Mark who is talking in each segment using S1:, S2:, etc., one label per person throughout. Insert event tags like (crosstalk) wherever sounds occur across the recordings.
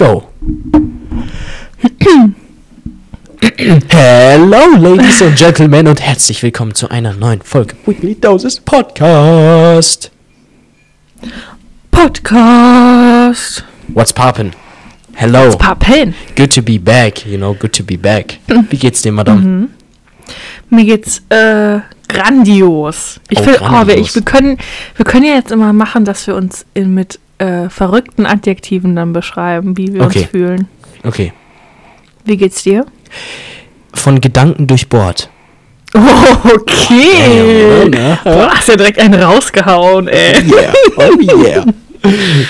S1: Go. (clears throat) Hello, Ladies and Gentlemen, und herzlich willkommen zu einer neuen Folge Weekly Doses Podcast.
S2: Podcast.
S1: What's poppin'? Hello.
S2: What's poppin'?
S1: Good to be back, you know, good to be back. Wie geht's dir, Madame?
S2: Mhm. Mir geht's äh, grandios. Ich
S1: Oh,
S2: will, oh, wir,
S1: grandios.
S2: ich, wir können, wir können ja jetzt immer machen, dass wir uns in, mit äh, verrückten Adjektiven dann beschreiben, wie wir
S1: Okay.
S2: uns fühlen.
S1: Okay.
S2: Wie geht's dir?
S1: Von Gedanken durchbohrt.
S2: Oh, okay.
S1: ne?
S2: Boah, hast ja direkt einen rausgehauen, ey.
S1: Yeah. Oh yeah.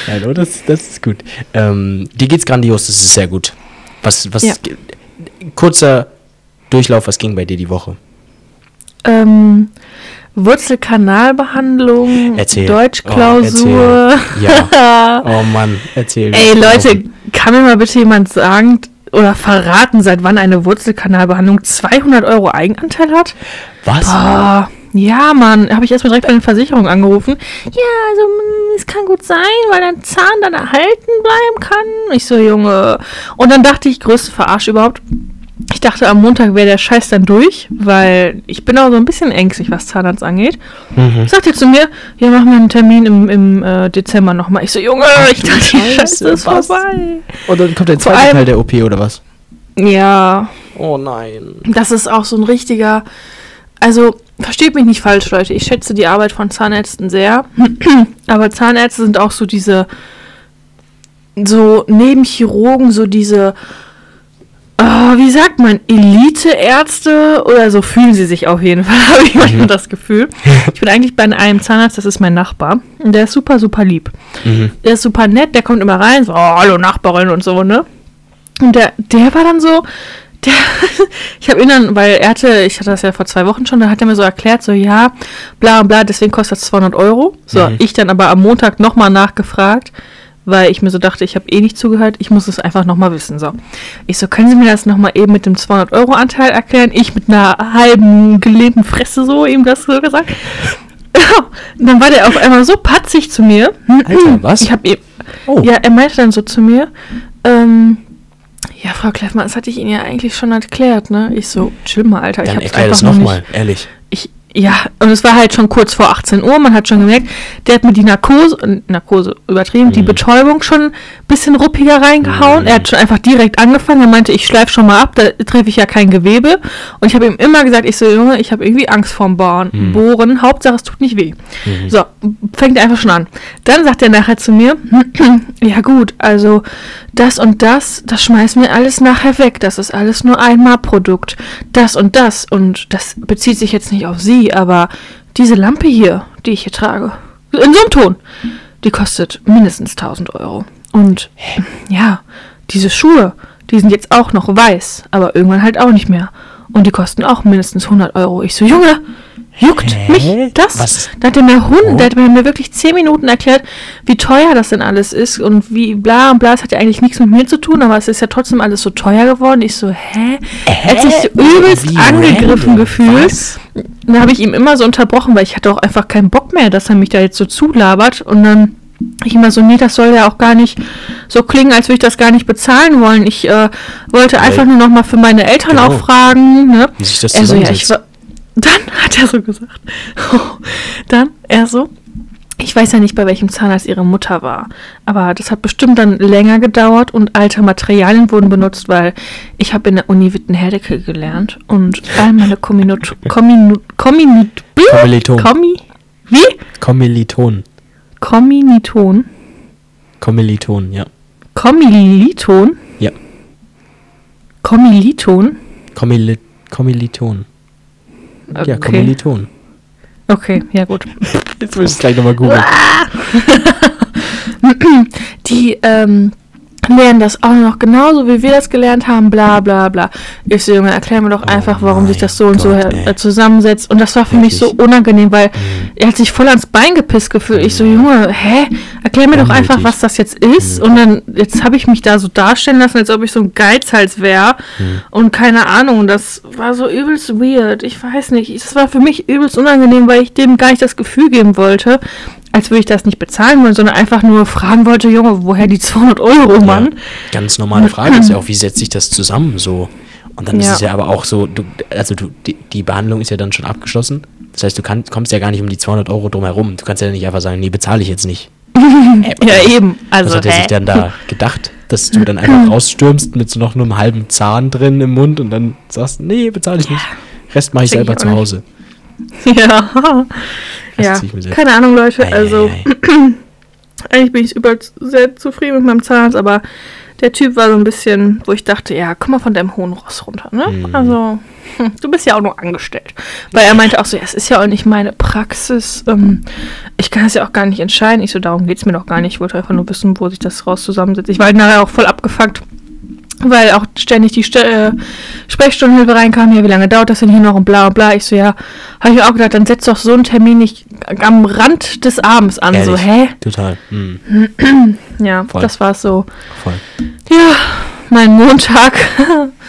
S1: Hallo, das, das ist gut. Ähm, dir geht's grandios, das ist sehr gut. Was, was,
S2: Ja.
S1: kurzer Durchlauf, was ging bei dir die Woche?
S2: Ähm, Wurzelkanalbehandlung,
S1: Erzähl.
S2: Deutschklausur.
S1: Oh, Ja. (laughs) Oh Mann, erzähl.
S2: Ey, Leute, kann mir mal bitte jemand sagen oder verraten, seit wann eine Wurzelkanalbehandlung 200 Euro Eigenanteil hat?
S1: Was?
S2: Boah, ja, Mann, habe ich erstmal direkt bei den Versicherungen angerufen. Ja, also mm, es kann gut sein, weil dein Zahn dann erhalten bleiben kann. Ich so, Junge. Und dann dachte ich, größte Verarsch überhaupt. Ich dachte, am Montag wäre der Scheiß dann durch, weil ich bin auch so ein bisschen ängstlich, was Zahnarzt angeht.
S1: Mhm.
S2: Sagt er zu mir, ja, machen wir einen Termin im, im äh, Dezember nochmal. Ich so, Junge, ich
S1: du
S2: dachte, die
S1: Scheiße,
S2: ist
S1: was?
S2: vorbei.
S1: Und dann kommt der zweite
S2: allem-
S1: Teil der OP oder was?
S2: Ja,
S1: Oh nein.
S2: das ist auch so ein richtiger. Also, versteht mich nicht falsch, Leute. Ich schätze die Arbeit von Zahnärzten sehr. (clears throat) Aber Zahnärzte sind auch so diese. So neben Chirurgen, so diese. Ah, wie sagt man? Elite-Ärzte oder so fühlen sie sich auf jeden Fall, (laughs) habe ich manchmal das Gefühl. Ich bin eigentlich bei einem Zahnarzt, das ist mein Nachbar. Und der ist super, super lieb.
S1: Mhm.
S2: Der ist super nett, der kommt immer rein, so, oh, hallo Nachbarin und so, ne? Und der, der war dann so, der, (laughs) ich habe ihn dann, weil er hatte, ich hatte das ja vor zwei Wochen schon, da hat er mir so erklärt, so, ja, bla bla, deswegen kostet das 200 Euro. So,
S1: Mhm.
S2: ich dann aber am Montag nochmal nachgefragt, weil ich mir so dachte, ich habe eh nicht zugehört, ich muss es einfach nochmal wissen, so. Ich so, können Sie mir das nochmal eben mit dem 200 Euro Anteil erklären? Ich mit einer halben gelähmten Fresse so, ihm das so gesagt. Und (laughs) dann war der auf einmal so patzig zu mir.
S1: Alter, was?
S2: Ich habe ihm,
S1: Oh.
S2: ja, er meinte dann so zu mir, ähm, ja, Frau Kleffmann, das hatte ich Ihnen ja eigentlich schon erklärt, ne? Ich so, chill mal, Alter. ich
S1: Dann
S2: hab's
S1: erklär das nochmal, ehrlich.
S2: Ja, und es war halt schon kurz vor 18 Uhr, man hat schon gemerkt, der hat mir die Narkose, äh, Narkose übertrieben, die
S1: Mhm.
S2: Betäubung schon bisschen ruppiger reingehauen.
S1: Mhm.
S2: Er hat schon einfach direkt angefangen, er meinte, ich schleife schon mal ab, da treffe ich ja kein Gewebe. Und ich habe ihm immer gesagt, ich so, Junge, ich habe irgendwie Angst vorm Bohren.
S1: Mhm.
S2: Bohren, Hauptsache es tut nicht weh.
S1: Mhm.
S2: So, fängt er einfach schon an. Dann sagt er nachher zu mir, (clears throat) ja gut, also das und das, das schmeißen wir alles nachher weg. Das ist alles nur einmal Produkt. Das und das. Und das bezieht sich jetzt nicht auf Sie, aber diese Lampe hier, die ich hier trage, in so einem Ton, die kostet mindestens 1000 Euro. Und ja, diese Schuhe, die sind jetzt auch noch weiß, aber irgendwann halt auch nicht mehr. Und die kosten auch mindestens 100 Euro. Ich so, Junge, juckt
S1: Hä?
S2: mich das?
S1: Was?
S2: Da hat er mir Hund,
S1: Oh.
S2: der hat mir wirklich 10 Minuten erklärt, wie teuer das denn alles ist und wie bla und bla. Es hat ja eigentlich nichts mit mir zu tun, aber es ist ja trotzdem alles so teuer geworden. Ich so, hä? Er hat sich so übelst
S1: Wie
S2: angegriffen gefühlt. Dann habe ich ihm immer so unterbrochen, weil ich hatte auch einfach keinen Bock mehr, dass er mich da jetzt so zulabert. Und dann ich immer so, nee, das soll ja auch gar nicht so klingen, als würde ich das gar nicht bezahlen wollen. Ich äh, wollte einfach nur noch mal für meine Eltern
S1: Genau.
S2: auch fragen. Ne?
S1: Wie sich das
S2: Er so, ja, ich Dann hat er so gesagt. (laughs) dann er so. Ich weiß ja nicht, bei welchem Zahnarzt ihre Mutter war. Aber das hat bestimmt dann länger gedauert und alte Materialien wurden benutzt, weil ich habe in der Uni Wittenherdecke gelernt und all meine Kominot... (laughs) Kominot... Kominot...
S1: Kommiliton.
S2: Kommi... Wie?
S1: Kommiliton.
S2: Kommiliton.
S1: Kommiliton, ja.
S2: Kommiliton?
S1: Ja.
S2: Kommiliton?
S1: Kommili Kommiliton. Ja,
S2: Okay.
S1: Kommiliton.
S2: Okay, ja gut. (laughs)
S1: Jetzt muss ich es gleich nochmal googeln. (laughs)
S2: Die ähm, lernen das auch noch genauso, wie wir das gelernt haben, bla bla bla. Ich so, Junge, erklär mir doch
S1: Oh
S2: einfach, warum sich das so und so
S1: Gott,
S2: äh,
S1: ey.
S2: zusammensetzt. Und das war für mich so
S1: Wirklich.
S2: unangenehm, weil
S1: Mhm.
S2: er hat sich voll ans Bein gepisst gefühlt. Ich so, Junge, hä? Erklär mir doch einfach, was das jetzt ist.
S1: Mhm.
S2: Und dann, jetzt habe ich mich da so darstellen lassen, als ob ich so ein Geizhals wäre.
S1: Mhm.
S2: Und keine Ahnung, das war so übelst weird. Ich weiß nicht. Das war für mich übelst unangenehm, weil ich dem gar nicht das Gefühl geben wollte, als würde ich das nicht bezahlen wollen, sondern einfach nur fragen wollte, Junge, woher die 200 Euro, Mann?
S1: Ja, ganz normale Frage ist ja auch, wie setzt sich das zusammen so? Und dann ist
S2: Ja.
S1: es ja aber auch so, du, also du, die, die Behandlung ist ja dann schon abgeschlossen. Das heißt, du kann, kommst ja gar nicht um die 200 Euro drum herum. Du kannst ja nicht einfach sagen, nee, bezahle ich jetzt nicht. Äh, (laughs)
S2: Ja, eben.
S1: Was
S2: Also,
S1: hat er sich dann da gedacht? Dass du dann einfach (laughs) rausstürmst mit so noch nur einem halben Zahn drin im Mund und dann sagst, nee, bezahle ich nicht. Rest mache ich
S2: ich
S1: selber zu
S2: nicht. (laughs) Ja.
S1: Das
S2: ja. Keine Ahnung, Leute.
S1: Ei,
S2: Also,
S1: ei, ei. (clears throat)
S2: eigentlich bin ich über sehr zufrieden mit meinem Zahnarzt, aber der Typ war so ein bisschen, wo ich dachte, ja, komm mal von deinem hohen Ross runter, ne?
S1: Mhm.
S2: Also, hm, du bist ja auch nur angestellt. Weil er meinte auch so, ja, es ist ja auch nicht meine Praxis. Ähm, ich kann es ja auch gar nicht entscheiden. Ich so, darum geht es mir doch gar nicht. Ich wollte einfach nur wissen, wo sich das raus zusammensetzt. Ich war halt nachher auch voll abgefuckt. Weil auch ständig die St äh, Sprechstundenhilfe reinkam, ja, wie lange dauert das denn hier noch und bla bla. Ich so, ja, habe ich mir auch gedacht, dann setz doch so einen Termin nicht am Rand des Abends an. So,
S1: Ehrlich,
S2: hä?
S1: Total. Hm, (clears throat)
S2: Ja,
S1: Voll.
S2: das war so.
S1: voll.
S2: Ja, mein Montag. (laughs)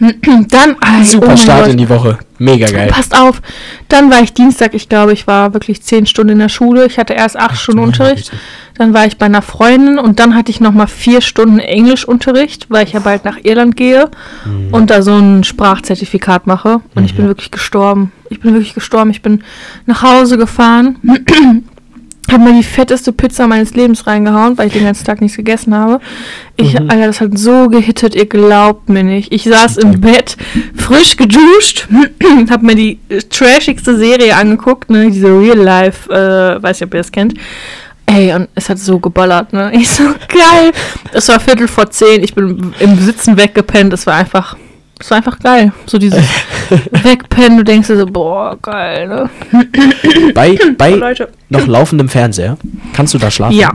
S2: (clears throat) Dann, ay,
S1: Super
S2: oh
S1: Start
S2: Gott.
S1: in die Woche. Mega geil.
S2: Passt auf. Dann war ich Dienstag, ich glaube, ich war wirklich zehn Stunden in der Schule. Ich hatte erst acht Stunden
S1: du meine
S2: Unterricht.
S1: Güte.
S2: Dann war ich bei einer Freundin und dann hatte ich nochmal vier Stunden Englischunterricht, weil ich ja bald nach Irland gehe
S1: Mhm.
S2: und da so ein Sprachzertifikat mache. Und ich bin wirklich gestorben. Ich bin wirklich gestorben. Ich bin nach Hause gefahren, (clears throat) habe mir die fetteste Pizza meines Lebens reingehauen, weil ich den ganzen Tag nichts gegessen habe. Ich,
S1: Mhm.
S2: Alter, das hat so gehittet, ihr glaubt mir nicht. Ich saß im Bett, frisch geduscht, (clears throat) habe mir die äh, trashigste Serie angeguckt, ne, diese Real Life, äh, weiß nicht, ob ihr das kennt. Ey, und es hat so geballert, ne? (laughs) Ich so, geil. Es war Viertel vor zehn, ich bin im Sitzen weggepennt. Es war einfach, es war einfach geil. So dieses (laughs) Wegpennen, du denkst dir so, boah, geil, ne?
S1: Bei, (laughs) bei
S2: Oh,
S1: noch laufendem Fernseher kannst du da schlafen?
S2: Ja.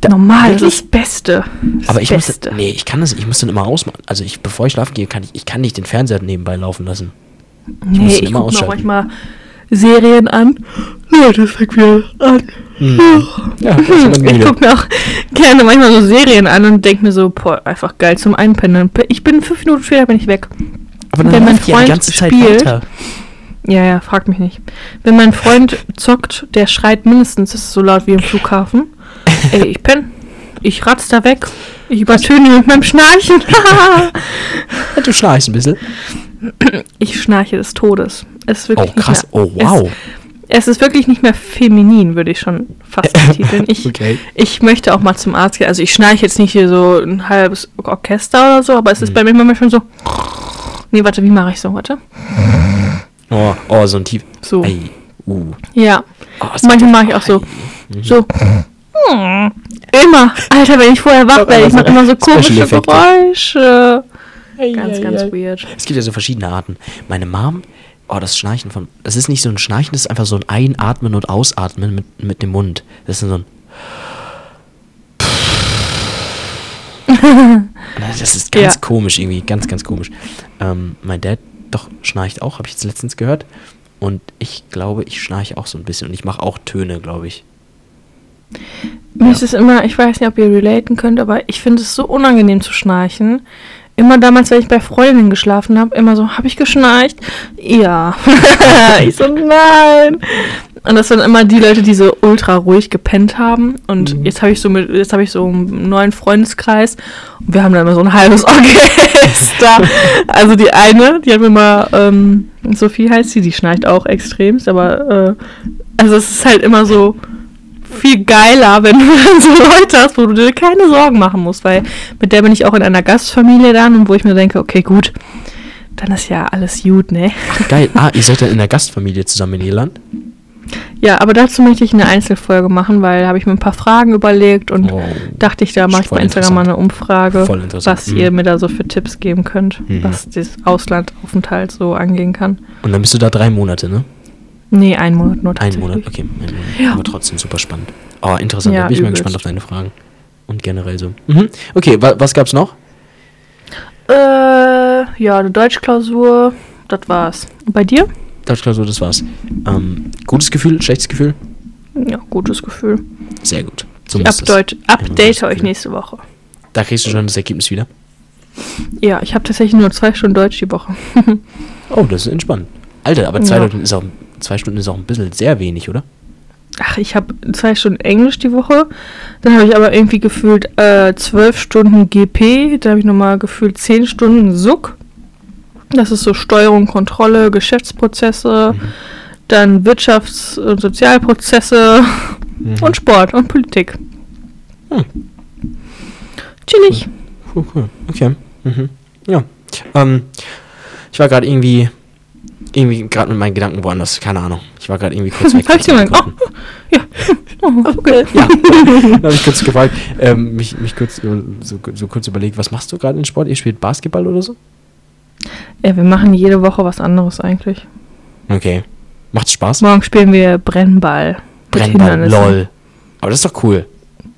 S1: Da-
S2: Normal, das ist das Beste. Das
S1: Aber ich muss,
S2: Beste.
S1: nee, ich kann das, ich muss dann immer ausmachen. Also ich, bevor ich schlafen gehe, kann ich, ich kann nicht den Fernseher nebenbei laufen lassen. muss
S2: nee,
S1: ihn
S2: ich
S1: immer
S2: auch
S1: ausschalten.
S2: manchmal Serien an. Nee, das fängt wieder an.
S1: Ja, ist immer
S2: Ich gucke mir auch gerne manchmal so Serien an und denke mir so, boah, einfach geil zum Einpennen. Ich bin fünf Minuten später bin ich weg.
S1: Aber
S2: wenn mein
S1: ja
S2: Freund
S1: die ganze Zeit
S2: spielt-
S1: weiter.
S2: Ja, ja, frag mich nicht. Wenn mein Freund zockt, der schreit mindestens, das ist so laut wie im Flughafen. (laughs) Ey, ich penn. Ich ratz da weg. Ich übertöne ihn mit meinem Schnarchen. (laughs)
S1: Ja, du schnarchst ein bisschen.
S2: Ich schnarche des Todes. Es ist
S1: Oh,
S2: wirklich
S1: krass.
S2: Nicht mehr,
S1: Oh, wow.
S2: Es, es ist wirklich nicht mehr feminin, würde ich schon fast (laughs) betiteln. Ich,
S1: Okay.
S2: ich möchte auch mal zum Arzt gehen. Also ich schnarche jetzt nicht hier so ein halbes Orchester oder so, aber es ist
S1: Mhm.
S2: bei mir manchmal schon so. Nee, warte, wie mache ich so? Warte.
S1: Oh, oh, so ein tief.
S2: So.
S1: Ei, uh.
S2: Ja.
S1: Oh,
S2: Manchmal mache ich auch so.
S1: Mhm.
S2: So. Hm. Immer. Alter, wenn ich vorher wach werde, ich mache immer so komische. Geräusche. Ganz, ganz
S1: ei.
S2: weird.
S1: Es gibt ja so verschiedene Arten. Meine Mom, oh, das Schnarchen von. Das ist nicht so ein Schnarchen, das ist einfach so ein Einatmen und Ausatmen mit, mit dem Mund. Das ist so ein. (laughs) Das ist ganz
S2: Ja.
S1: komisch irgendwie, ganz, ganz komisch. Ähm, mein Dad doch schnarcht auch, habe ich jetzt letztens gehört. Und ich glaube, ich schnarche auch so ein bisschen und ich mache auch Töne, glaube ich.
S2: Mir ist es immer, ich weiß nicht, ob ihr relaten könnt, aber ich finde es so unangenehm zu schnarchen. Immer damals, wenn ich bei Freundinnen geschlafen habe, immer so, habe ich geschnarcht? Ja. (laughs) ich so, nein. Und das sind immer die Leute, die so ultra ruhig gepennt haben. Und
S1: Mhm.
S2: jetzt habe ich so mit, jetzt habe ich so einen neuen Freundeskreis und wir haben da immer so ein halbes (laughs) Orchester. also die eine, die hat mir mal, ähm, Sophie heißt sie, die schnarcht auch extremst, aber äh, also es ist halt immer so viel geiler, wenn du (laughs) dann so Leute hast, wo du dir keine Sorgen machen musst, weil mit der bin ich auch in einer Gastfamilie dann und wo ich mir denke, okay, gut, dann ist ja alles gut, ne?
S1: Geil. Ah, ihr seid dann in der Gastfamilie zusammen in Irland?
S2: Ja, aber dazu möchte ich eine Einzelfolge machen, weil da habe ich mir ein paar Fragen überlegt und
S1: Oh.
S2: dachte ich, da mache ich bei Instagram mal eine Umfrage, was
S1: Mhm.
S2: ihr mir da so für Tipps geben könnt,
S1: Mhm.
S2: was das Auslandaufenthalt so angehen kann.
S1: Und dann bist du da drei Monate, ne?
S2: Nee, ein Monat nur
S1: Ein
S2: tatsächlich.
S1: Monat, okay. Ein Monat.
S2: Ja.
S1: Aber trotzdem super spannend. Oh, interessant.
S2: Ja,
S1: da bin ich mal gespannt auf deine Fragen. Und generell so. Mhm. Okay, wa was gab's noch?
S2: Äh, ja, eine Deutschklausur, das war's. Und bei dir?
S1: Deutschklausur, das war's. Ähm, gutes Gefühl, schlechtes Gefühl?
S2: Ja, gutes Gefühl.
S1: Sehr gut. So
S2: Ich update, update euch nächste Woche.
S1: Da kriegst du schon das Ergebnis wieder.
S2: Ja, ich habe tatsächlich nur zwei Stunden Deutsch die Woche. (laughs)
S1: Oh, das ist entspannt. Alter, aber zwei,
S2: Ja.
S1: Stunden ist auch, zwei Stunden ist auch ein bisschen sehr wenig, oder?
S2: ach, ich habe zwei Stunden Englisch die Woche. Dann habe ich aber irgendwie gefühlt äh, zwölf Stunden GP. Dann habe ich nochmal gefühlt zehn Stunden SUK. Das ist so Steuerung, Kontrolle, Geschäftsprozesse,
S1: Mhm.
S2: dann Wirtschafts- und Sozialprozesse
S1: Mhm.
S2: und Sport und Politik.
S1: Hm.
S2: Chillig.
S1: Cool, cool. Okay. Mhm. Ja. Ähm, ich war gerade irgendwie, irgendwie gerade mit meinen Gedanken woanders. Keine Ahnung. Ich war gerade irgendwie kurz (laughs) weg.
S2: Hab ich gemerkt. Oh, ja. Oh, (laughs) okay.
S1: Ja, (laughs) dann habe ich kurz gefragt, ähm, mich, mich kurz so, so kurz überlegt, was machst du gerade in Sport? Ihr spielt Basketball oder so?
S2: Ja, wir machen jede Woche was anderes eigentlich.
S1: Okay. Macht's Spaß?
S2: Morgen spielen wir Brennball.
S1: Brennball, lol. Aber das ist doch cool.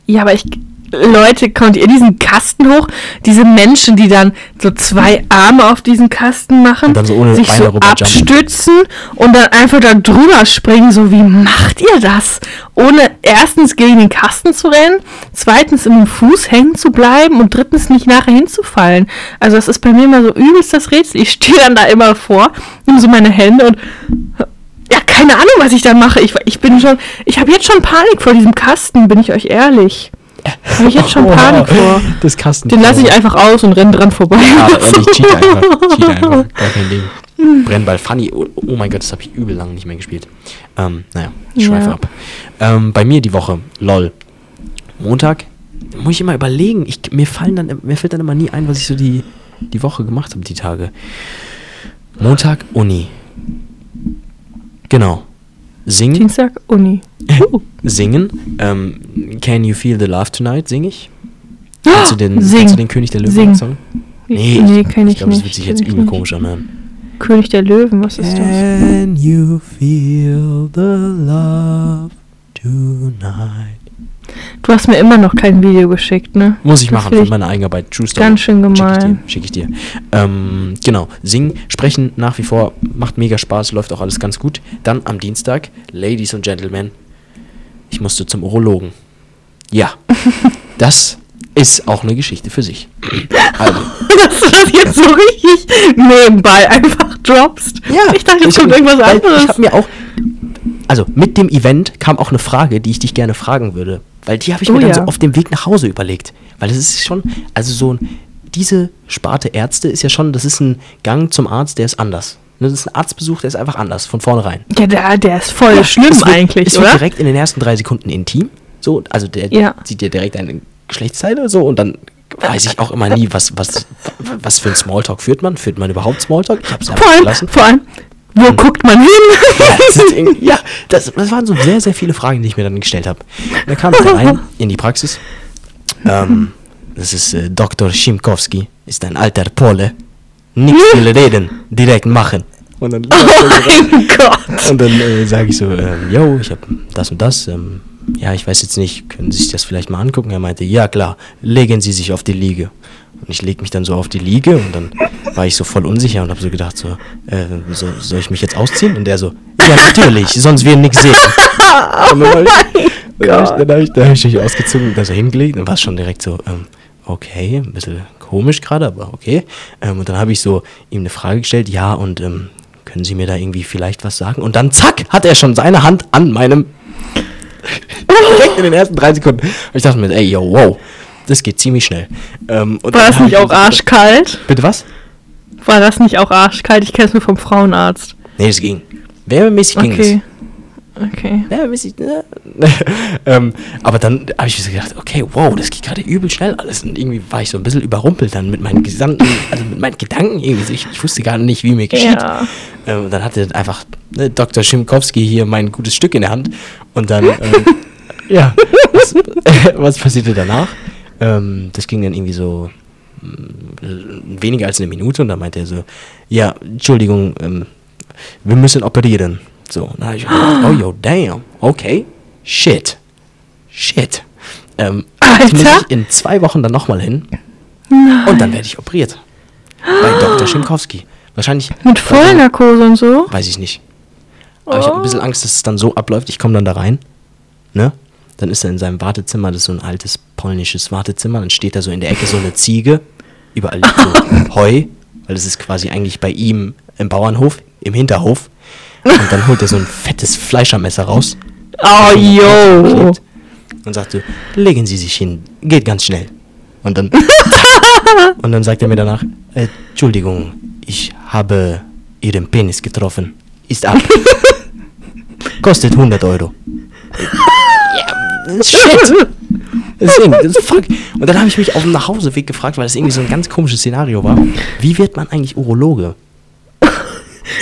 S2: Ja, aber ich. Leute, kommt ihr diesen Kasten hoch? Diese Menschen, die dann so zwei Arme auf diesen Kasten machen,
S1: so
S2: sich
S1: Beine
S2: so abstützen und dann einfach da drüber springen. So, wie macht ihr das? Ohne erstens gegen den Kasten zu rennen, zweitens im Fuß hängen zu bleiben und drittens nicht nachher hinzufallen. Also, das ist bei mir immer so übelst das Rätsel. Ich stehe dann da immer vor, nehme so meine Hände und ja, keine Ahnung, was ich dann mache. Ich, ich bin schon, ich habe jetzt schon Panik vor diesem Kasten, bin ich euch ehrlich. Habe ich jetzt schon Panik vor.
S1: Das Kasten.
S2: Den lasse ich einfach aus und renne dran vorbei.
S1: Ja, (laughs) ehrlich, cheat einfach. Cheat einfach. Gar kein Ding. Brennball funny. Oh, oh mein Gott, das habe ich übel lange nicht mehr gespielt. Ähm, naja, ich schweife
S2: Ja.
S1: ab. Ähm, bei mir die Woche, lol. Montag muss ich immer überlegen. Ich, mir, fallen dann, mir fällt dann immer nie ein, was ich so die, die Woche gemacht habe, die Tage. Montag, Uni. Genau. Singen.
S2: Dienstag, Uni. Uh.
S1: Singen. Ähm, Can You Feel the Love Tonight singe ich. Kennst du den,
S2: Sing.
S1: kennst du den König der Löwen
S2: Sing.
S1: Song?
S2: nee, kenn ich,
S1: Ich glaube, das wird sich jetzt
S2: ich
S1: übel
S2: nicht.
S1: komisch anhören.
S2: König der Löwen, was ist das?
S1: Can you feel the love tonight?
S2: Du hast mir immer noch kein Video geschickt, ne?
S1: Muss ich
S2: Das
S1: machen für
S2: ich
S1: meine Eigenarbeit. True Story.
S2: Ganz schön
S1: Schick ich
S2: gemein.
S1: dir. Schick ich dir. Ähm, genau. Singen, sprechen nach wie vor macht mega Spaß, läuft auch alles ganz gut. Dann am Dienstag, Ladies and Gentlemen, ich musste zum Urologen. Ja, (laughs) das ist auch eine Geschichte für sich. (laughs) Also,
S2: Dass du das jetzt so richtig nebenbei einfach droppst. ich dachte, jetzt kommt irgendwas
S1: weil
S2: anderes.
S1: Ich habe mir auch, also mit dem Event kam auch eine Frage, die ich dich gerne fragen würde. Weil die habe ich
S2: Oh
S1: mir dann
S2: ja.
S1: so auf dem Weg nach Hause überlegt. Weil das ist schon, also so ein, diese Sparte Ärzte ist ja schon, das ist ein Gang zum Arzt, der ist anders. Ne, Das ist ein Arztbesuch, der ist einfach anders, von vornherein.
S2: ja, der, der ist voll schlimm
S1: es wird,
S2: eigentlich,
S1: es wird
S2: oder?
S1: direkt in den ersten drei Sekunden intim. So, also der
S2: Ja.
S1: sieht dir direkt eine Geschlechtsteil oder so und dann weiß ich auch immer nie, was, was, was für ein Smalltalk führt man. Führt man überhaupt Smalltalk? Ich habe es
S2: vor,
S1: einfach
S2: allem,
S1: gelassen.
S2: vor allem, wo guckt man hin?
S1: Ja, das, (laughs) ja das, das waren so sehr, sehr viele Fragen, die ich mir dann gestellt habe. Da kam ich rein (laughs) in die Praxis. Ähm, das ist äh, Dr. Schimkowski, ist ein alter Pole. Nichts will reden, direkt machen. Und dann, (laughs)
S2: mein Gott.
S1: und dann äh, sage ich so, ähm, yo, ich habe das und das. Ähm, ja, ich weiß jetzt nicht, können Sie sich das vielleicht mal angucken? Er meinte, ja klar, legen Sie sich auf die Liege. Und ich leg mich dann so auf die Liege und dann war ich so voll unsicher und habe so gedacht, so, äh, so, soll ich mich jetzt ausziehen? Und der so, ja natürlich, sonst wir nichts sehen. (laughs) Und dann habe ich, hab ich, hab ich, mich ausgezogen und da so hingelegt und war es schon direkt so, ähm, okay, ein bisschen komisch gerade, aber okay. Ähm, und dann habe ich so ihm eine Frage gestellt, ja, und ähm, können Sie mir da irgendwie vielleicht was sagen? Und dann zack, hat er schon seine Hand an meinem (laughs) direkt in den ersten drei Sekunden. Und ich dachte mir, ey, yo, wow, das geht ziemlich schnell. Ähm,
S2: War das nicht
S1: ich
S2: auch arschkalt?
S1: Bitte was?
S2: War das nicht auch arschkalt? Ich kenne es nur vom Frauenarzt.
S1: Nee, das ging. Wärmemäßig ging es.
S2: Okay. Okay.
S1: Wärmemäßig, ne? (laughs) ähm, aber dann habe ich mir so gedacht, okay, wow, das geht gerade übel schnell alles. Und irgendwie war ich so ein bisschen überrumpelt dann mit meinen gesamten, (laughs) also mit meinen Gedanken irgendwie. Ich, ich wusste gar nicht, wie mir geschieht.
S2: Ja.
S1: Ähm, und dann hatte einfach ne, Dr. Schimkowski hier mein gutes Stück in der Hand. Und dann, ähm, (laughs) ja, was, was passierte danach? Ähm, das ging dann irgendwie so mm, weniger als eine Minute und dann meinte er so, ja, Entschuldigung, ähm, wir müssen operieren. So, und dann habe ich gedacht, oh yo, damn, okay, shit, shit. Ähm,
S2: Alter.
S1: muss ich in zwei Wochen dann nochmal hin und dann werde ich operiert. Bei Dr. Schimkowski. Wahrscheinlich.
S2: Mit Vollnarkose und so?
S1: Weiß ich nicht. Aber ich habe ein bisschen Angst, dass es dann so abläuft. Ich komme dann da rein, ne? Dann ist er in seinem Wartezimmer, das ist so ein altes polnisches Wartezimmer. Dann steht da so in der Ecke so eine Ziege. Überall liegt so (laughs) Heu, weil es ist quasi eigentlich bei ihm im Bauernhof, im Hinterhof. Und dann holt er so ein fettes Fleischermesser raus
S2: Oh, yo.
S1: Und sagte, legen Sie sich hin, geht ganz schnell. Und dann, (laughs) und dann sagt er mir danach, äh, Entschuldigung, ich habe Ihren Penis getroffen. Ist ab. (laughs) Kostet 100 Euro. Ja, (laughs) shit. Deswegen, das ist fuck. Und dann habe ich mich auf dem Nachhauseweg gefragt, weil das irgendwie so ein ganz komisches Szenario war. Wie wird man eigentlich Urologe?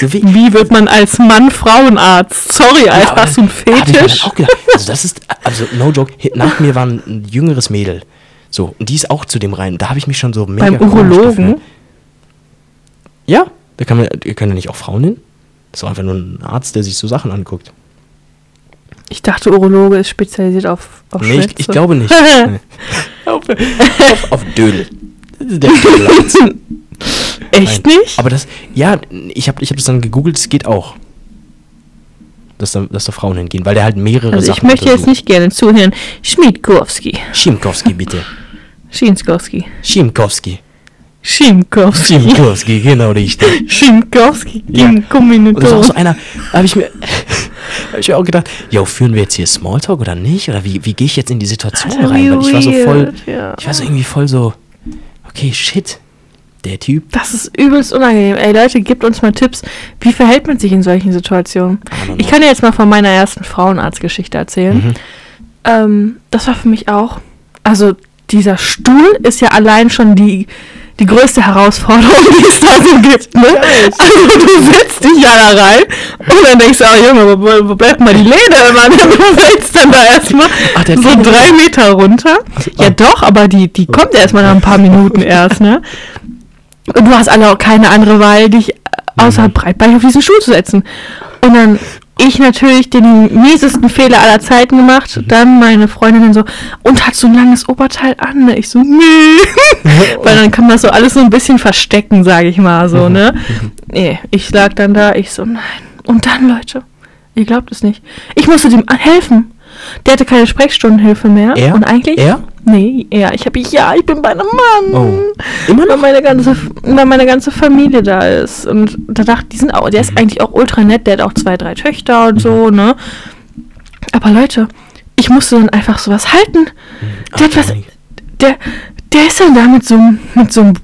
S1: So wie,
S2: Wie wird man als Mann Frauenarzt? Sorry, Alter,
S1: aber
S2: hast du einen
S1: da hab ich mir dann
S2: Fetisch?
S1: auch gedacht, also das ist, also no joke, nach mir war ein jüngeres Mädel. So, und die ist auch zu dem rein. Da habe ich mich schon so mega
S2: Beim Urologen?
S1: Ja, da kann man, können ja nicht auch Frauen hin? Das ist doch einfach nur ein Arzt, der sich so Sachen anguckt.
S2: Ich dachte, Urologe ist spezialisiert auf, auf
S1: Nee, ich, ich glaube nicht. (laughs) Auf, auf, auf Dödel. Das ist der. (laughs)
S2: Echt
S1: Nein.
S2: nicht?
S1: Aber das, ja, ich habe ich hab das dann gegoogelt, es geht auch. Dass da, dass da Frauen hingehen, weil der halt mehrere
S2: also ich
S1: Sachen
S2: möchte jetzt nicht gerne zuhören. Schmiedkowski.
S1: Schimkowski, bitte. (laughs)
S2: Schienskowski.
S1: Schimkowski.
S2: Schimkowski.
S1: Schimkowski, genau richtig.
S2: Schinkowski.
S1: Ja. Und das ist auch
S2: Kombinator.
S1: so einer, da habe ich mir, hab ich mir auch gedacht, jo, führen wir jetzt hier Smalltalk oder nicht? Oder wie, wie gehe ich jetzt in die Situation
S2: Alter,
S1: rein? Weil ich war so voll,
S2: ja.
S1: ich war so irgendwie voll so, okay, shit, der Typ.
S2: Das ist übelst unangenehm. Ey Leute, gebt uns mal Tipps. Wie verhält man sich in solchen Situationen? Ich kann dir jetzt mal von meiner ersten Frauenarztgeschichte erzählen.
S1: Mhm.
S2: Ähm, das war für mich auch. Also, dieser Stuhl ist ja allein schon die, die größte Herausforderung, die es da so gibt. Ne? Also, du setzt dich ja da rein und dann denkst du, oh Junge, wo, wo bleibt mal die Lehne? Mann? (laughs) Du fällst dann da erstmal
S1: Ach,
S2: so drei Meter runter. Ja, doch, aber die, die kommt erstmal nach ein paar Minuten erst, ne? Und du hast alle auch keine andere Wahl, dich außer breitbeinig auf diesen Stuhl zu setzen. Und dann ich natürlich den miesesten Fehler aller Zeiten gemacht. Dann meine Freundin dann so, und hat so ein langes Oberteil an. Ne? Ich so, nee. (laughs) Weil dann kann man das so alles so ein bisschen verstecken, sage ich mal so, ne? Nee, ich lag dann da, ich so, nein. Und dann, Leute, ihr glaubt es nicht. Ich musste dem helfen. Der hatte keine Sprechstundenhilfe mehr.
S1: Er?
S2: Und eigentlich?
S1: Er?
S2: Nee, er. Ich habe, ja, ich bin bei einem Mann.
S1: Oh. Immer
S2: Weil
S1: noch?
S2: meine ganze, weil meine ganze Familie da ist. Und da dachte die sind auch, der
S1: Mhm.
S2: ist eigentlich auch ultra nett, der hat auch zwei, drei Töchter und so, ne? Aber Leute, ich musste dann einfach sowas halten. Der, hat was, der, der ist dann da mit so, einem- mit so einem